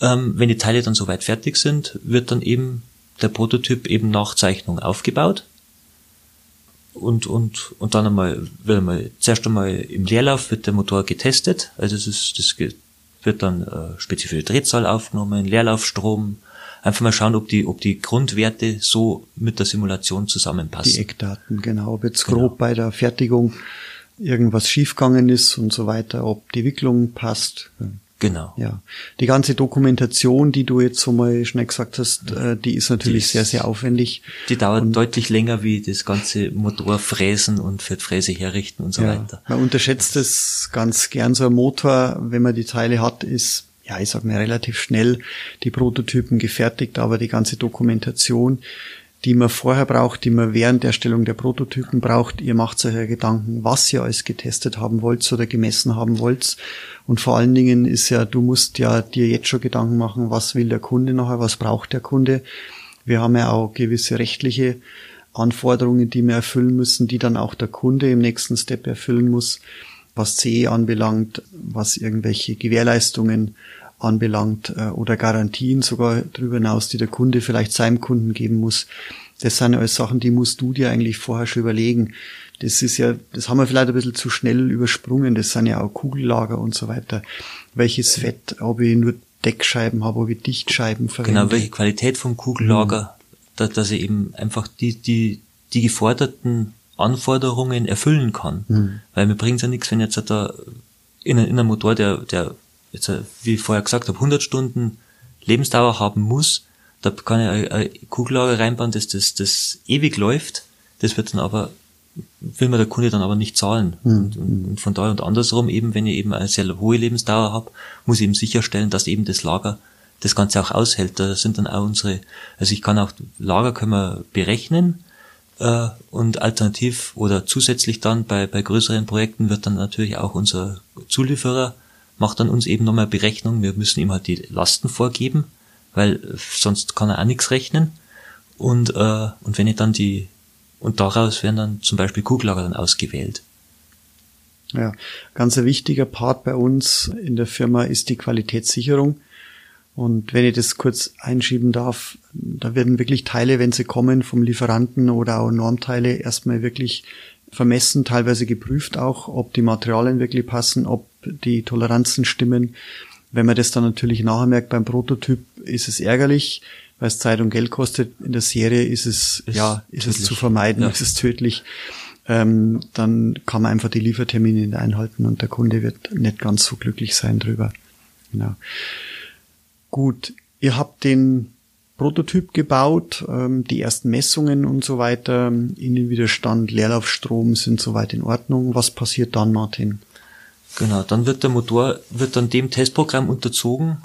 Ähm, wenn die Teile dann soweit fertig sind, wird dann eben der Prototyp eben nach Zeichnung aufgebaut und, und, und dann einmal, wird einmal, zuerst einmal im Leerlauf wird der Motor getestet, also es ist, das wird dann äh, spezifische Drehzahl aufgenommen, Leerlaufstrom, einfach mal schauen, ob die, ob die Grundwerte so mit der Simulation zusammenpassen. Die Eckdaten, genau, ob jetzt genau. grob bei der Fertigung irgendwas schiefgegangen ist und so weiter, ob die Wicklung passt. Genau. Ja. Die ganze Dokumentation, die du jetzt so mal schnell gesagt hast, äh, die ist natürlich die sehr, sehr aufwendig. Die dauert und deutlich länger wie das ganze Motorfräsen und für die Fräse herrichten und so ja, weiter. Man unterschätzt es ganz gern. So ein Motor, wenn man die Teile hat, ist, ja, ich sag mal, relativ schnell die Prototypen gefertigt, aber die ganze Dokumentation, die man vorher braucht, die man während der Erstellung der Prototypen braucht. Ihr macht euch ja Gedanken, was ihr alles getestet haben wollt oder gemessen haben wollt. Und vor allen Dingen ist ja, du musst ja dir jetzt schon Gedanken machen, was will der Kunde nachher, was braucht der Kunde. Wir haben ja auch gewisse rechtliche Anforderungen, die wir erfüllen müssen, die dann auch der Kunde im nächsten Step erfüllen muss, was CE anbelangt, was irgendwelche Gewährleistungen anbelangt äh, oder Garantien sogar darüber hinaus, die der Kunde vielleicht seinem Kunden geben muss. Das sind alles Sachen, die musst du dir eigentlich vorher schon überlegen. Das ist ja, das haben wir vielleicht ein bisschen zu schnell übersprungen. Das sind ja auch Kugellager und so weiter. Welches Fett, ob ich nur Deckscheiben habe, ob ich Dichtscheiben verwende. Genau, welche Qualität vom Kugellager, mhm. dass, dass ich eben einfach die, die, die geforderten Anforderungen erfüllen kann. Mhm. Weil mir bringt ja nichts, wenn jetzt da in, in einem Motor, der, der jetzt, äh, wie ich vorher gesagt habe, 100 Stunden Lebensdauer haben muss, da kann ich ein, ein Kugellager reinbauen, das, das, das ewig läuft, das wird dann aber, will mir der Kunde dann aber nicht zahlen. Mhm. Und, und, von daher und andersrum eben, wenn ich eben eine sehr hohe Lebensdauer habe, muss ich eben sicherstellen, dass eben das Lager das Ganze auch aushält. Da sind dann auch unsere, also ich kann auch, Lager können wir berechnen, äh, und alternativ oder zusätzlich dann bei, bei größeren Projekten wird dann natürlich auch unser Zulieferer macht dann uns eben nochmal Berechnung. Wir müssen ihm halt die Lasten vorgeben, weil sonst kann er auch nichts rechnen. Und, äh, und wenn ich dann die, und daraus werden dann zum Beispiel Kugellager dann ausgewählt. Ja, ganz ein wichtiger Part bei uns in der Firma ist die Qualitätssicherung. Und wenn ich das kurz einschieben darf, da werden wirklich Teile, wenn sie kommen vom Lieferanten oder auch Normteile, erstmal wirklich vermessen, teilweise geprüft auch, ob die Materialien wirklich passen, ob die Toleranzen stimmen. Wenn man das dann natürlich nachher merkt beim Prototyp, ist es ärgerlich, weil es Zeit und Geld kostet. In der Serie ist es, ist ja, ist tödlich. es zu vermeiden, ja. ist es tödlich. Ähm, dann kann man einfach die Liefertermine nicht einhalten und der Kunde wird nicht ganz so glücklich sein drüber. Genau. Gut, ihr habt den Prototyp gebaut, ähm, die ersten Messungen und so weiter, Innenwiderstand, Leerlaufstrom sind soweit in Ordnung. Was passiert dann, Martin? Genau, dann wird der Motor, wird dann dem Testprogramm unterzogen,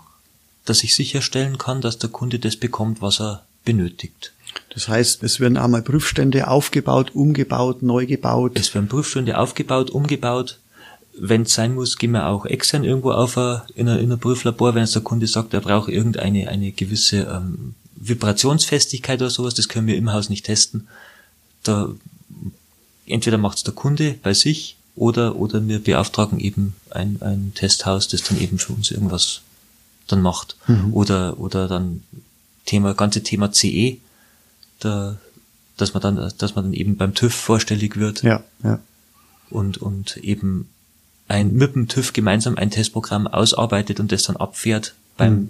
dass ich sicherstellen kann, dass der Kunde das bekommt, was er benötigt. Das heißt, es werden einmal Prüfstände aufgebaut, umgebaut, neu gebaut. Es werden Prüfstände aufgebaut, umgebaut. Wenn es sein muss, gehen wir auch extern irgendwo auf a, in einem Prüflabor, wenn es der Kunde sagt, er braucht irgendeine eine gewisse ähm, Vibrationsfestigkeit oder sowas, das können wir im Haus nicht testen. Da entweder macht es der Kunde bei sich oder oder wir beauftragen eben ein, ein Testhaus, das dann eben für uns irgendwas dann macht. Mhm. Oder oder dann Thema ganze Thema CE, da, dass man dann dass man dann eben beim TÜV vorstellig wird. Ja, ja. Und und eben ein mit dem TÜV gemeinsam ein Testprogramm ausarbeitet und das dann abfährt beim mhm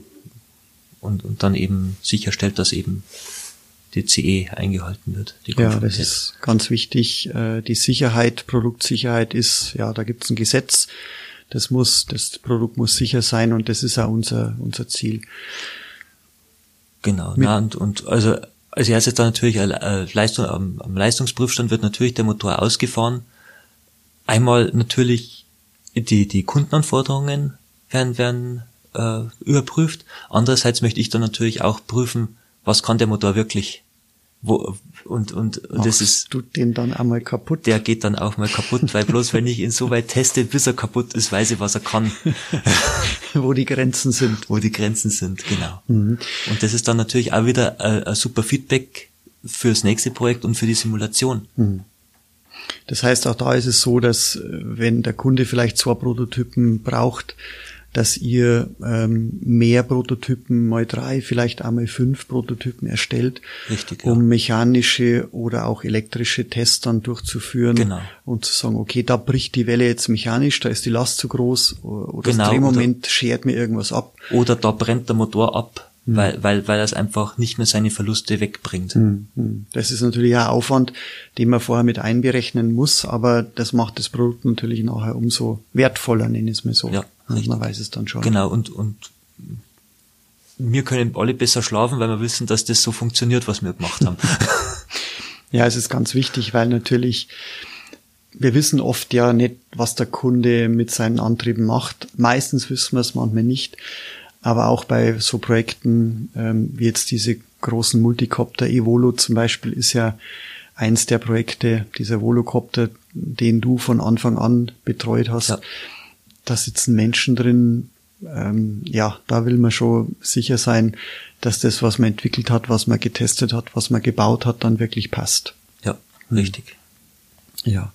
und, und dann eben sicherstellt, dass eben die CE eingehalten wird. ja, das ist ganz wichtig. Äh, die Sicherheit, Produktsicherheit ist, ja, da gibt es ein Gesetz. Das muss, das Produkt muss sicher sein und das ist auch unser, unser Ziel. Genau, ja, und, und also als erstes dann natürlich äh, Leistung, am, am Leistungsprüfstand wird natürlich der Motor ausgefahren. Einmal natürlich die, die Kundenanforderungen werden, werden äh, überprüft. Andererseits möchte ich dann natürlich auch prüfen, was kann der Motor wirklich. Wo, und und, und das ist du den dann einmal kaputt. Der geht dann auch mal kaputt, weil bloß wenn ich ihn so weit teste, bis er kaputt ist, weiß ich, was er kann. Wo die Grenzen sind. Wo die Grenzen sind, genau. Mhm. Und das ist dann natürlich auch wieder ein, ein, super Feedback fürs nächste Projekt und für die Simulation. Mhm. Das heißt, auch da ist es so, dass äh, wenn der Kunde vielleicht zwei Prototypen braucht, dass ihr ähm, mehr Prototypen, mal drei, vielleicht einmal fünf Prototypen erstellt, Richtig, ja. um mechanische oder auch elektrische Tests dann durchzuführen genau. und zu sagen, okay, da bricht die Welle jetzt mechanisch, da ist die Last zu groß oder genau, das Drehmoment oder, schert mir irgendwas ab. Oder da brennt der Motor ab. Mhm. Weil, weil, weil das einfach nicht mehr seine Verluste wegbringt. Mhm. Das ist natürlich ein Aufwand, den man vorher mit einberechnen muss, aber das macht das Produkt natürlich nachher umso wertvoller, nenne ich es mir so. Ja, Man weiß es dann schon. Genau, und, und wir können alle besser schlafen, weil wir wissen, dass das so funktioniert, was wir gemacht haben. ja, es ist ganz wichtig, weil natürlich wir wissen oft ja nicht, was der Kunde mit seinen Antrieben macht. Meistens wissen wir es manchmal nicht. Aber auch bei so Projekten ähm, wie jetzt diese großen Multicopter, Evolo zum Beispiel, ist ja eins der Projekte, dieser Volocopter, den du von Anfang an betreut hast. Ja. Da sitzen Menschen drin, ähm, ja, da will man schon sicher sein, dass das, was man entwickelt hat, was man getestet hat, was man gebaut hat, dann wirklich passt. Ja, richtig. Ja.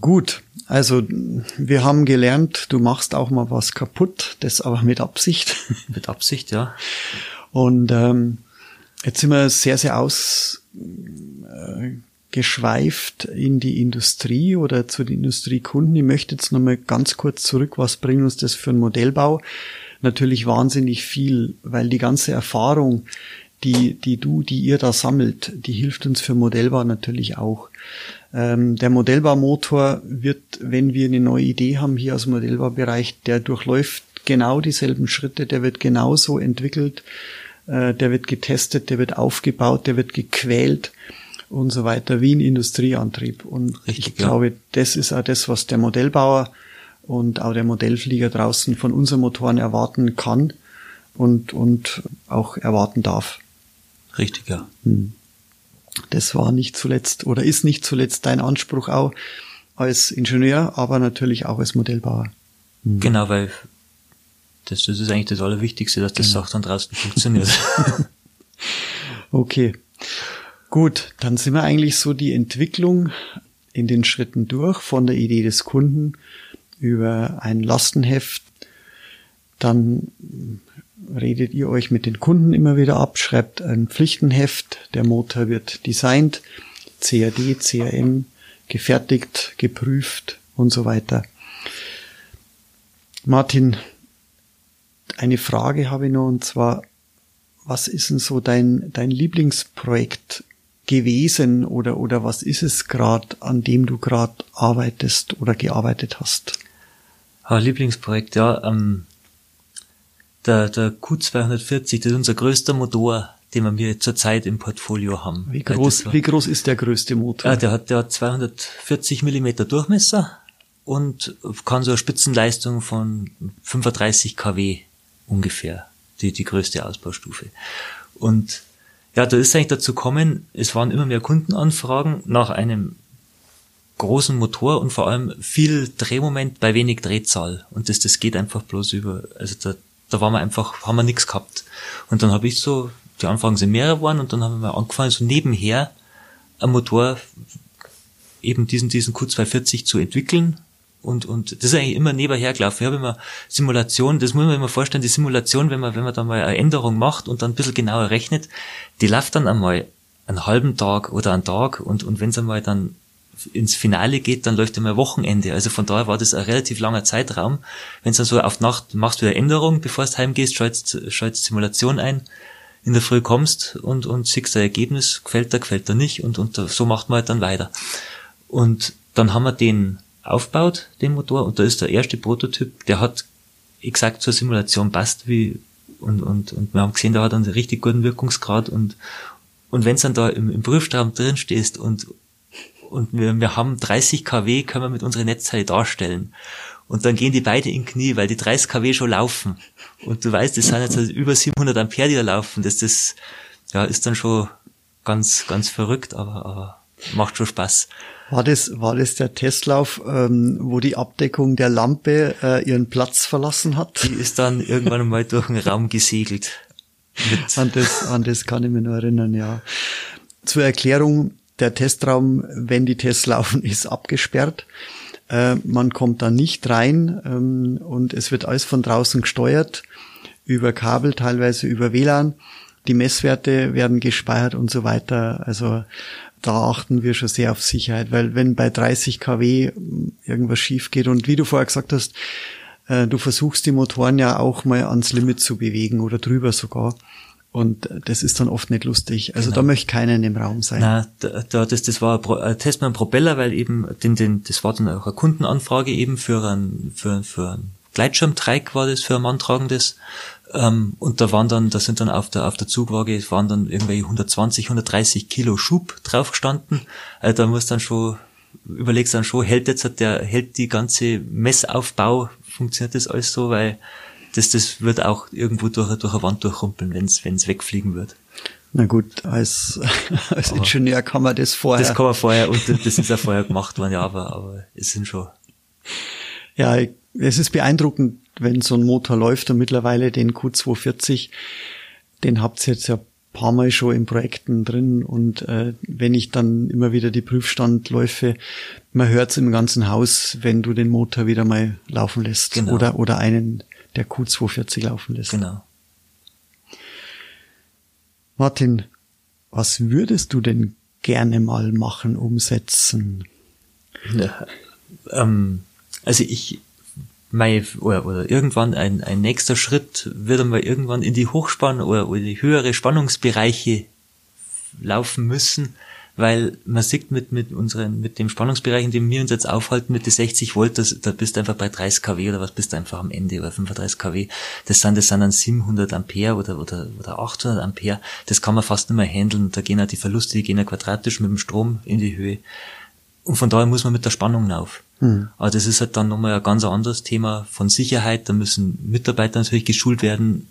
Gut, also wir haben gelernt, du machst auch mal was kaputt, das aber mit Absicht. mit Absicht, ja. Und ähm, jetzt sind wir sehr, sehr ausgeschweift äh, in die Industrie oder zu den Industriekunden. Ich möchte jetzt nochmal ganz kurz zurück, was bringt uns das für einen Modellbau? Natürlich wahnsinnig viel, weil die ganze Erfahrung, die, die du, die ihr da sammelt, die hilft uns für Modellbau natürlich auch. Ähm, der Modellbaumotor wird, wenn wir eine neue Idee haben hier aus dem Modellbaubereich, der durchläuft genau dieselben Schritte, der wird genauso entwickelt, äh, der wird getestet, der wird aufgebaut, der wird gequält und so weiter wie ein Industrieantrieb. Und Richtig, ich glaube, das ist auch das, was der Modellbauer und auch der Modellflieger draußen von unseren Motoren erwarten kann und, und auch erwarten darf. Richtig, ja. Hm. Das war nicht zuletzt oder ist nicht zuletzt dein Anspruch auch als Ingenieur, aber natürlich auch als Modellbauer. Mhm. Genau, weil das, das ist eigentlich das Allerwichtigste, dass das genau. auch dann draußen funktioniert. okay. Gut, dann sind wir eigentlich so die Entwicklung in den Schritten durch, von der Idee des Kunden über ein Lastenheft, dann redet ihr euch mit den Kunden immer wieder ab, schreibt ein Pflichtenheft, der Motor wird designt, CAD, CRM, gefertigt, geprüft und so weiter. Martin, eine Frage habe ich noch und zwar, was ist denn so dein, dein Lieblingsprojekt gewesen oder, oder was ist es gerade, an dem du gerade arbeitest oder gearbeitet hast? Ah, Lieblingsprojekt, ja. Ähm, der, der Q240, das ist unser größter Motor, den wir zurzeit im Portfolio haben. Wie groß, war, wie groß ist der größte Motor? Ja, der hat, der hat 240 Millimeter Durchmesser und kann so eine Spitzenleistung von 35 kW ungefähr, die, die größte Ausbaustufe. Und ja, da ist eigentlich dazu kommen, es waren immer mehr Kundenanfragen nach einem großen Motor und vor allem viel Drehmoment bei wenig Drehzahl. Und das, das geht einfach bloß über, also da, da waren wir einfach, haben wir nichts gehabt. Und dann habe ich so, die Anfragen sind mehrere geworden und dann haben wir angefangen, so nebenher ein Motor, eben diesen, diesen Q240 zu entwickeln und, und das ist eigentlich immer nebenher gelaufen. Ich habe immer Simulation, das muss man immer vorstellen, die Simulation, wenn man, wenn man da mal eine Änderung macht und dann ein bisschen genauer rechnet, die läuft dann einmal einen halben Tag oder einen Tag und, und wenn es einmal dann ins Finale geht, dann läuft immer Wochenende. Also von daher war das ein relativ langer Zeitraum. Wenn es dann so auf Nacht machst du eine Änderung, bevor du heimgehst, schaltest, schaltest Simulation ein, in der Früh kommst und, und siehst ein Ergebnis, gefällt dir, gefällt dir nicht und, und so macht man halt dann weiter. Und dann haben wir den aufbaut, den Motor, und da ist der erste Prototyp, der hat exakt zur Simulation passt, wie, und, und, und wir haben gesehen, der hat einen richtig guten Wirkungsgrad und, und wenn dann da im, im Prüfstraum drin stehst und, und wir, wir haben 30 kW, können wir mit unserer Netzteile darstellen. Und dann gehen die beide in Knie, weil die 30 kW schon laufen. Und du weißt, das sind jetzt also über 700 Ampere, die da laufen. Das, das, ja, ist dann schon ganz, ganz verrückt, aber, aber macht schon Spaß. War das, war das der Testlauf, ähm, wo die Abdeckung der Lampe äh, ihren Platz verlassen hat? Die ist dann irgendwann mal durch den Raum gesegelt. an, das, an das kann ich mich nur erinnern, ja. Zur Erklärung, der Testraum, wenn die Tests laufen, ist abgesperrt. Äh, man kommt da nicht rein ähm, und es wird alles von draußen gesteuert, über Kabel, teilweise über WLAN. Die Messwerte werden gespeichert und so weiter. Also da achten wir schon sehr auf Sicherheit, weil wenn bei 30 kW irgendwas schief geht und wie du vorher gesagt hast, äh, du versuchst die Motoren ja auch mal ans Limit zu bewegen oder drüber sogar. Und das ist dann oft nicht lustig. Also genau. da möchte keiner in dem Raum sein. Na, da, da, das, das war ein Test mit einem Propeller, weil eben den, den, das war dann auch eine Kundenanfrage eben für ein, für, für ein Gleitschirmtreik war das für ein Manntragendes. Ähm, und da waren dann, da sind dann auf der, auf der Zugwaage, waren dann irgendwelche 120, 130 Kilo Schub drauf gestanden. Also da muss dann schon, überlegst dann schon, hält jetzt der, hält die ganze Messaufbau, funktioniert das alles so, weil das, das wird auch irgendwo durch, durch eine Wand durchrumpeln, wenn es wegfliegen wird. Na gut, als, als Ingenieur kann man das vorher. Das kann man vorher, und das ist ja vorher gemacht worden, ja, aber, aber es sind schon. Ja, es ist beeindruckend, wenn so ein Motor läuft und mittlerweile den Q240, den habt ihr jetzt ja paar Mal schon in Projekten drin und äh, wenn ich dann immer wieder die Prüfstandläufe, man hört es im ganzen Haus, wenn du den Motor wieder mal laufen lässt genau. oder oder einen der Q240 laufen lässt. Genau. Martin, was würdest du denn gerne mal machen, umsetzen? Ja, ähm, also ich mein, oder, oder irgendwann ein, ein nächster Schritt wird einmal irgendwann in die Hochspannung oder, oder die höhere Spannungsbereiche laufen müssen, weil man sieht mit, mit unseren, mit dem Spannungsbereich, in dem wir uns jetzt aufhalten, mit den 60 Volt, das, da bist du einfach bei 30 kW oder was bist du einfach am Ende oder 35 kW. Das sind, das sind dann 700 Ampere oder, oder, oder 800 Ampere. Das kann man fast nicht mehr handeln. Da gehen auch die Verluste, die gehen ja quadratisch mit dem Strom in die Höhe. Und von daher muss man mit der Spannung lauf. Mhm. Aber das ist halt dann nochmal ein ganz anderes Thema von Sicherheit. Da müssen Mitarbeiter natürlich geschult werden,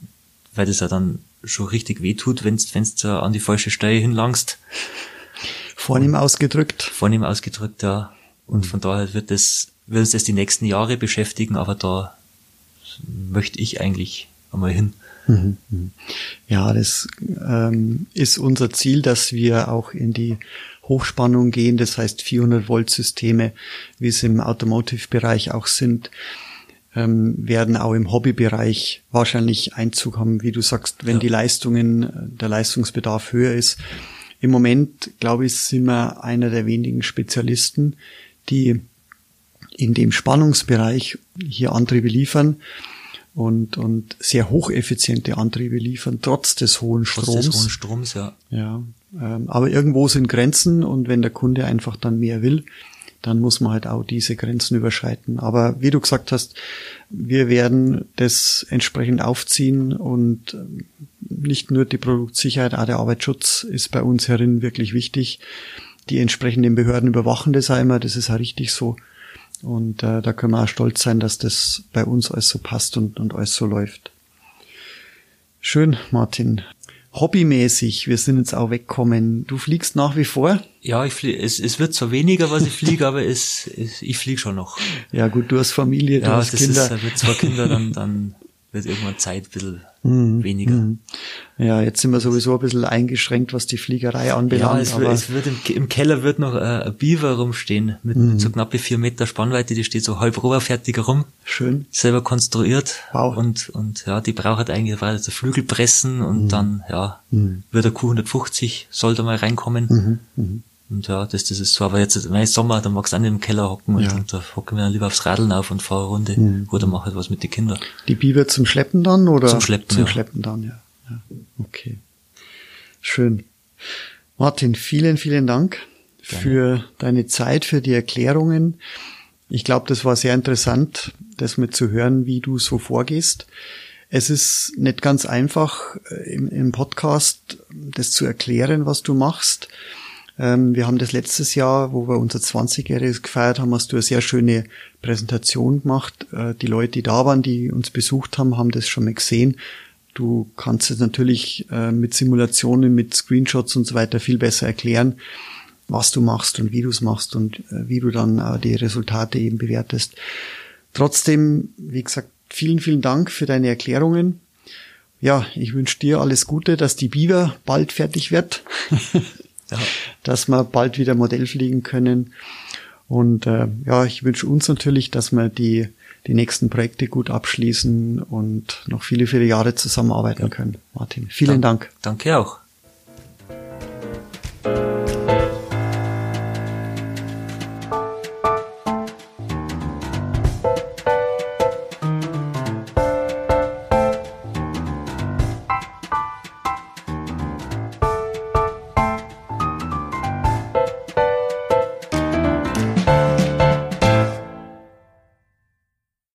weil das ja dann schon richtig wehtut, wenn du an die falsche Stelle hinlangst. Vornehm ausgedrückt. Vornehm ausgedrückt, ja. Und von daher wird das, wird uns das die nächsten Jahre beschäftigen, aber da möchte ich eigentlich einmal hin. Mhm, mhm. Ja, das ähm, ist unser Ziel, dass wir auch in die Hochspannung gehen, das heißt 400 Volt Systeme, wie es im Automotive-Bereich auch sind, ähm, werden auch im Hobbybereich wahrscheinlich Einzug haben, wie du sagst, wenn ja. die Leistungen, der Leistungsbedarf höher ist. Im Moment, glaube ich, sind wir einer der wenigen Spezialisten, die in dem Spannungsbereich hier Antriebe liefern. und, und sehr hocheffiziente Antriebe liefern, trotz des hohen Stroms. Trotz des hohen Stroms, ja. Ja, aber irgendwo sind Grenzen und wenn der Kunde einfach dann mehr will, dann muss man halt auch diese Grenzen überschreiten. Aber wie du gesagt hast, wir werden das entsprechend aufziehen und ähm, nicht nur die Produktsicherheit, auch der Arbeitsschutz ist bei uns herin wirklich wichtig. Die entsprechenden Behörden überwachen das auch immer, das ist auch richtig so. Und äh, da können wir auch stolz sein, dass das bei uns alles so passt und, und alles so läuft. Schön, Martin hobbymäßig, wir sind jetzt auch wegkommen. Du fliegst nach wie vor? Ja, ich fliege, es, es wird zwar weniger, was ich fliege, aber es, es, ich fliege schon noch. Ja gut, du hast Familie, du ja, hast Kinder. Ja, mit zwei Kindern, dann, dann wird irgendwann Zeit ein bisschen mhm. weniger. Mhm. Ja, jetzt sind wir sowieso ein bisschen eingeschränkt, was die Fliegerei anbelangt. Ja, es, aber es wird im, im, Keller wird noch äh, ein Beaver rumstehen mit, mhm. mit so knappe vier Meter Spannweite, die steht so halb rohrfertig rum. Schön. Selber konstruiert. Wow. Und, und ja, die braucht halt eigentlich weiter so Flügel pressen und mhm. dann, ja, mhm. wird der Q150, sollte mal reinkommen. Und ja, das, das ist so, aber jetzt, wenn es Sommer, dann magst du an dem Keller hocken und, ja. und da hocken wir dann lieber aufs Radeln auf und fahren eine Runde mhm. oder mach halt was mit den Kindern. Die Biber zum Schleppen dann oder? Zum Schleppen, Zum ja. Schleppen dann, ja. ja. Okay. Schön. Martin, vielen, vielen Dank Gerne. für deine Zeit, für die Erklärungen. Ich glaube, das war sehr interessant, das mit zu hören, wie du so vorgehst. Es ist nicht ganz einfach, äh, im, im Podcast das zu erklären, was du machst. Ähm, wir haben das letztes Jahr, wo wir unser 20-jähriges gefeiert haben, hast du eine sehr schöne Präsentation gemacht. Äh, die Leute, die da waren, die uns besucht haben, haben das schon mal gesehen. Du kannst es natürlich äh, mit Simulationen, mit Screenshots und so weiter viel besser erklären, was du machst und wie du es machst und äh, wie du dann die Resultate eben bewertest. Trotzdem, wie gesagt, vielen, vielen Dank für deine Erklärungen. Ja, ich wünsche dir alles Gute, dass die Biber bald fertig wird. ja. dass wir bald wieder Modell fliegen können. Und äh, ja, ich wünsche uns natürlich, dass wir die, die nächsten Projekte gut abschließen und noch viele, viele Jahre zusammenarbeiten ja. können. Martin, vielen Dank. Danke auch.